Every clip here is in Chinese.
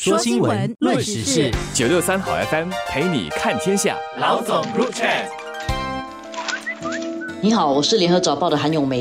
说新闻，论时事，九六三好 FM 陪你看天下。老总入 chat。你好，我是联合早报的韩永梅。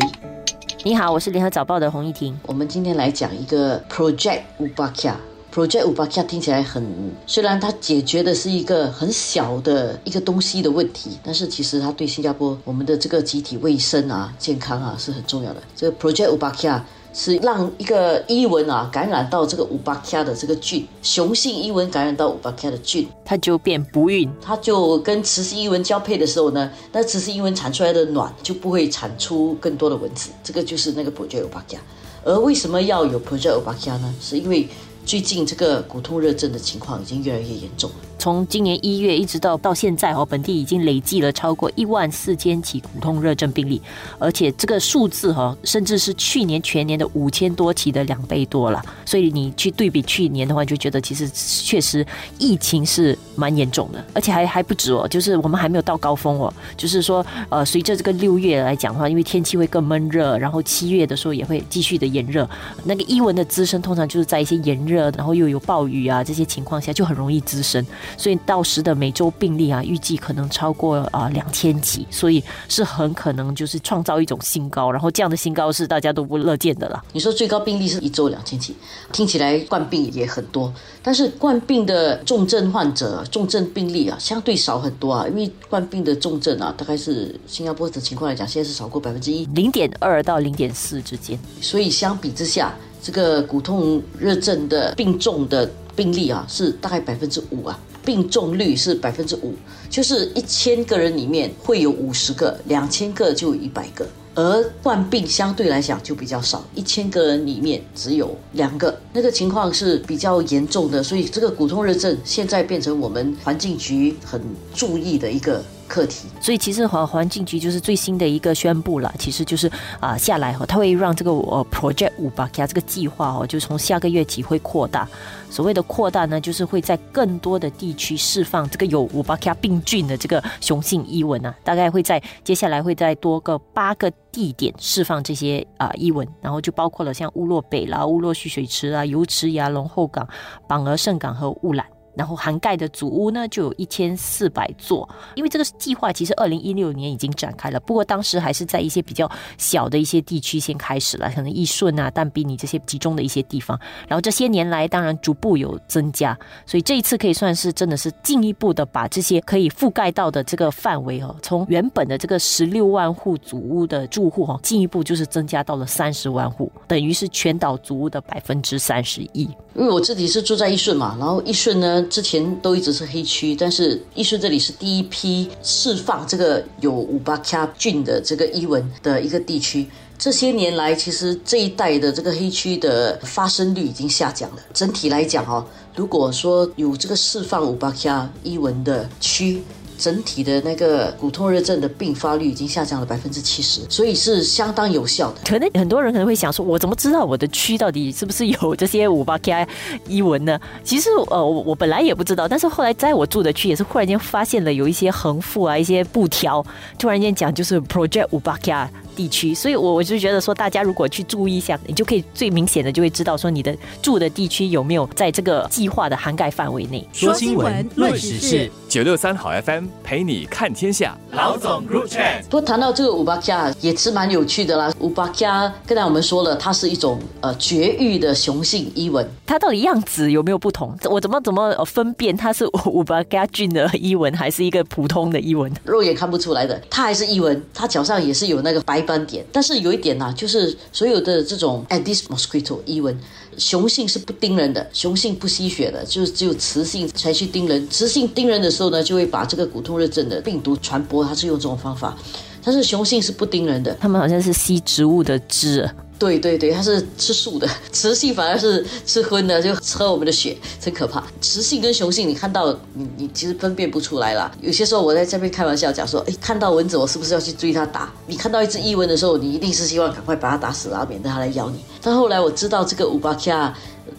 你好，我是联合早报的洪一婷。我们今天来讲一个 Project Ubaka。Project Ubaka 听起来很，虽然它解决的是一个很小的一个东西的问题，但是其实它对新加坡我们的这个集体卫生啊、健康啊是很重要的。这个 Project Ubaka。是让一个伊蚊啊感染到这个五巴卡的这个菌，雄性伊蚊感染到五巴卡的菌，它就变不孕，它就跟雌性伊蚊交配的时候呢，那雌性伊蚊产出来的卵就不会产出更多的蚊子，这个就是那个 Project 五八卡。而为什么要有 Project 五八卡呢？是因为最近这个骨痛热症的情况已经越来越严重了。从今年一月一直到到现在哦，本地已经累计了超过一万四千起骨痛热症病例，而且这个数字哈，甚至是去年全年的五千多起的两倍多了。所以你去对比去年的话，就觉得其实确实疫情是蛮严重的，而且还还不止哦，就是我们还没有到高峰哦。就是说，呃，随着这个六月来讲的话，因为天气会更闷热，然后七月的时候也会继续的炎热，那个伊蚊的滋生通常就是在一些炎热，然后又有暴雨啊这些情况下，就很容易滋生。所以到时的每周病例啊，预计可能超过啊两千起，所以是很可能就是创造一种新高，然后这样的新高是大家都不乐见的啦。你说最高病例是一周两千起，听起来冠病也很多，但是冠病的重症患者、重症病例啊，相对少很多啊，因为冠病的重症啊，大概是新加坡的情况来讲，现在是少过百分之一，零点二到零点四之间，所以相比之下，这个骨痛热症的病重的病例啊，是大概百分之五啊。病重率是百分之五，就是一千个人里面会有五十个，两千个就有一百个。而患病相对来讲就比较少，一千个人里面只有两个，那个情况是比较严重的。所以这个骨痛热症现在变成我们环境局很注意的一个。课题，所以其实环环境局就是最新的一个宣布了，其实就是啊下来哈，它会让这个呃 Project 五八 K 这个计划哦，就从下个月起会扩大。所谓的扩大呢，就是会在更多的地区释放这个有五八 K 病菌的这个雄性伊蚊啊，大概会在接下来会在多个八个地点释放这些啊伊蚊，然后就包括了像乌洛北啦、乌洛蓄水池啊、油池崖龙后港、榜鹅圣港和雾兰。然后涵盖的祖屋呢就有一千四百座，因为这个计划其实二零一六年已经展开了，不过当时还是在一些比较小的一些地区先开始了，可能义顺啊、但比尼这些集中的一些地方。然后这些年来，当然逐步有增加，所以这一次可以算是真的是进一步的把这些可以覆盖到的这个范围哦，从原本的这个十六万户祖屋的住户哈，进一步就是增加到了三十万户，等于是全岛祖屋的百分之三十一。因为我自己是住在义顺嘛，然后义顺呢。之前都一直是黑区，但是艺术这里是第一批释放这个有五八 K 菌的这个伊蚊的一个地区。这些年来，其实这一带的这个黑区的发生率已经下降了。整体来讲哦，如果说有这个释放五八 K 伊蚊的区。整体的那个骨痛热症的并发率已经下降了百分之七十，所以是相当有效的。可能很多人可能会想说，我怎么知道我的区到底是不是有这些五八 K 伊文呢？其实呃，我我本来也不知道，但是后来在我住的区也是忽然间发现了有一些横幅啊，一些布条，突然间讲就是 Project 五八 Ki。地区，所以我我就觉得说，大家如果去注意一下，你就可以最明显的就会知道说，你的住的地区有没有在这个计划的涵盖范围内。说新闻，论时事，九六三好 FM 陪你看天下。老总入场。不过谈到这个五八加也是蛮有趣的啦。五八加刚才我们说了，它是一种呃绝育的雄性伊蚊，它到底样子有没有不同？我怎么怎么分辨它是五八加菌的伊蚊，还是一个普通的伊蚊？肉眼看不出来的，它还是伊蚊，它脚上也是有那个白。斑点，但是有一点呢，就是所有的这种 Aedes mosquito 伊蚊，雄性是不叮人的，雄性不吸血的，就是只有雌性才去叮人。雌性叮人的时候呢，就会把这个骨痛热症的病毒传播，它是用这种方法。但是雄性是不叮人的，它们好像是吸植物的汁。对对对，它是吃素的，雌性反而是吃荤的，就喝我们的血，真可怕。雌性跟雄性，你看到你你其实分辨不出来啦。有些时候我在这边开玩笑讲说，哎，看到蚊子我是不是要去追它打？你看到一只异蚊的时候，你一定是希望赶快把它打死然后，免得它来咬你。但后来我知道这个五八 K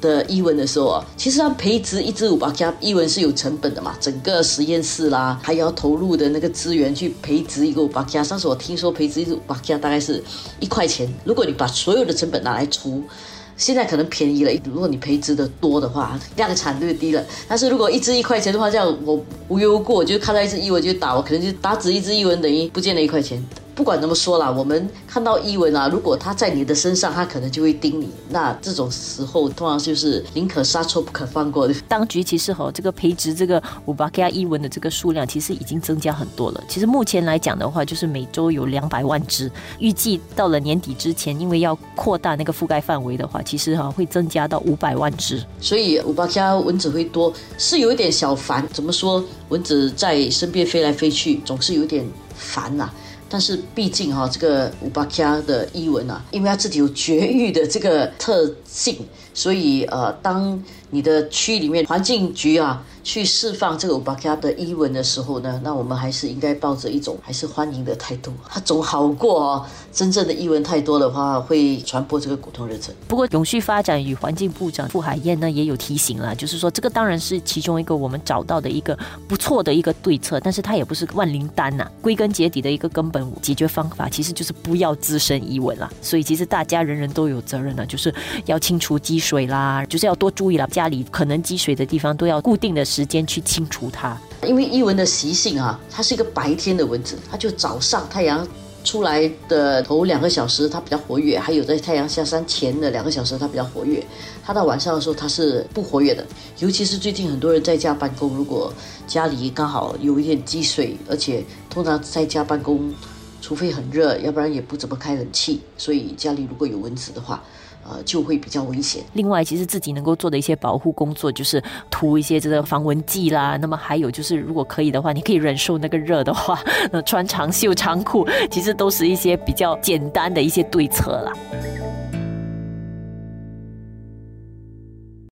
的伊文的时候啊，其实它培植一只五八 K 伊文是有成本的嘛，整个实验室啦，还要投入的那个资源去培植一个五八 K。上次我听说培植一只五八 K 大概是一块钱，如果你把所有的成本拿来除。现在可能便宜了，如果你培植的多的话，量产率低了。但是如果一只一块钱的话，这样我无忧过，就看到一只伊文就打，我可能就打死一只伊文等于不见了一块钱。不管怎么说啦，我们看到伊蚊啊，如果它在你的身上，它可能就会叮你。那这种时候，通常就是宁可杀错不可放过的。当局其实哈，这个培植这个五巴克亚伊蚊的这个数量，其实已经增加很多了。其实目前来讲的话，就是每周有两百万只。预计到了年底之前，因为要扩大那个覆盖范围的话，其实哈会增加到五百万只。所以五巴克亚蚊子会多，是有一点小烦。怎么说？蚊子在身边飞来飞去，总是有点烦呐。但是毕竟哈，这个乌巴加的伊文啊，因为它自己有绝育的这个特性，所以呃，当你的区里面环境局啊。去释放这个五巴卡的伊蚊的时候呢，那我们还是应该抱着一种还是欢迎的态度，它总好过哦。真正的伊蚊太多的话，会传播这个骨痛热症。不过，永续发展与环境部长傅海燕呢也有提醒了，就是说这个当然是其中一个我们找到的一个不错的一个对策，但是它也不是万灵丹呐。归根结底的一个根本解决方法，其实就是不要滋生伊蚊啦。所以，其实大家人人都有责任的，就是要清除积水啦，就是要多注意了，家里可能积水的地方都要固定的。时间去清除它，因为伊蚊的习性啊，它是一个白天的蚊子，它就早上太阳出来的头两个小时它比较活跃，还有在太阳下山前的两个小时它比较活跃，它到晚上的时候它是不活跃的。尤其是最近很多人在家办公，如果家里刚好有一点积水，而且通常在家办公，除非很热，要不然也不怎么开冷气，所以家里如果有蚊子的话。呃，就会比较危险。另外，其实自己能够做的一些保护工作，就是涂一些这个防蚊剂啦。那么还有就是，如果可以的话，你可以忍受那个热的话，那穿长袖长裤，其实都是一些比较简单的一些对策啦。